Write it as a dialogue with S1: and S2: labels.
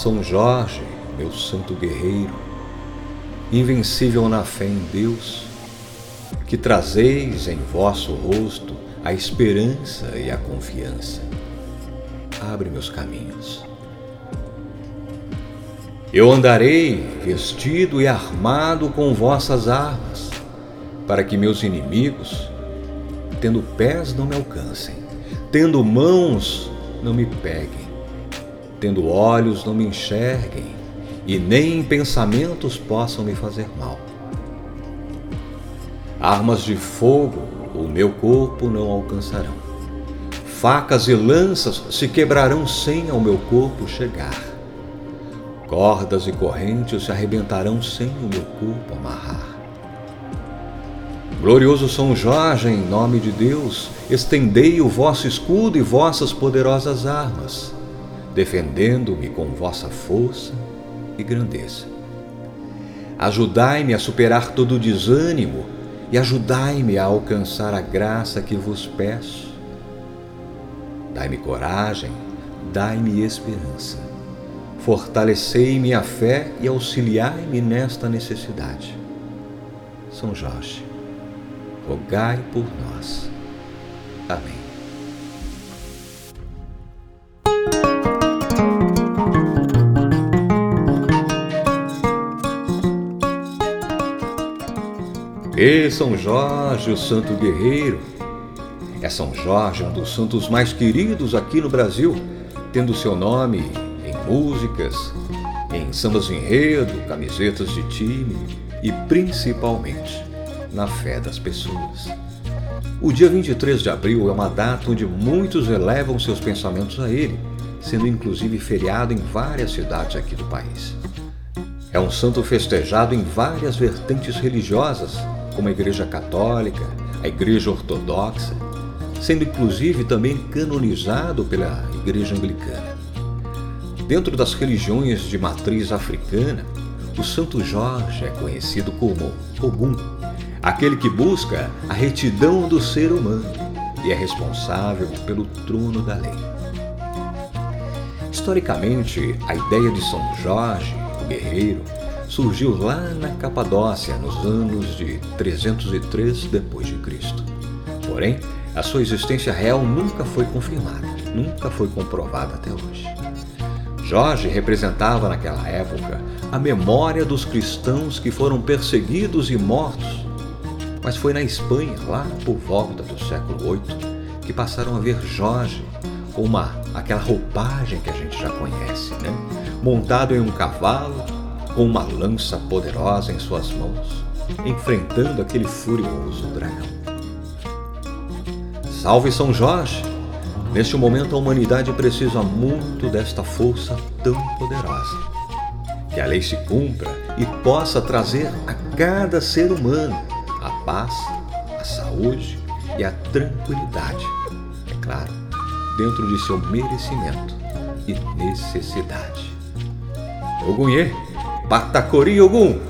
S1: São Jorge, meu santo guerreiro, invencível na fé em Deus, que trazeis em vosso rosto a esperança e a confiança. Abre meus caminhos. Eu andarei vestido e armado com vossas armas, para que meus inimigos, tendo pés, não me alcancem, tendo mãos, não me peguem tendo olhos não me enxerguem, e nem pensamentos possam me fazer mal. Armas de fogo o meu corpo não alcançarão. Facas e lanças se quebrarão sem ao meu corpo chegar. Cordas e correntes se arrebentarão sem o meu corpo amarrar. Glorioso São Jorge, em nome de Deus, estendei o vosso escudo e vossas poderosas armas defendendo-me com vossa força e grandeza. Ajudai-me a superar todo o desânimo e ajudai-me a alcançar a graça que vos peço. Dai-me coragem, dai-me esperança. Fortalecei-me a fé e auxiliai-me nesta necessidade. São Jorge, rogai por nós. Amém. E São Jorge, o santo guerreiro. É São Jorge um dos santos mais queridos aqui no Brasil, tendo seu nome em músicas, em sambas enredo, camisetas de time e principalmente na fé das pessoas. O dia 23 de abril é uma data onde muitos elevam seus pensamentos a ele, sendo inclusive feriado em várias cidades aqui do país. É um santo festejado em várias vertentes religiosas, como a Igreja Católica, a Igreja Ortodoxa, sendo inclusive também canonizado pela Igreja Anglicana. Dentro das religiões de matriz africana, o Santo Jorge é conhecido como Ogum, aquele que busca a retidão do ser humano e é responsável pelo trono da lei. Historicamente, a ideia de São Jorge, o guerreiro, surgiu lá na Capadócia nos anos de 303 depois de Cristo. Porém, a sua existência real nunca foi confirmada, nunca foi comprovada até hoje. Jorge representava naquela época a memória dos cristãos que foram perseguidos e mortos. Mas foi na Espanha, lá por volta do século VIII, que passaram a ver Jorge com uma aquela roupagem que a gente já conhece, né? Montado em um cavalo, com uma lança poderosa em suas mãos, enfrentando aquele furioso dragão. Salve São Jorge! Neste momento a humanidade precisa muito desta força tão poderosa. Que a lei se cumpra e possa trazer a cada ser humano a paz, a saúde e a tranquilidade. É claro, dentro de seu merecimento e necessidade. Ogunhê Patacori Ogum.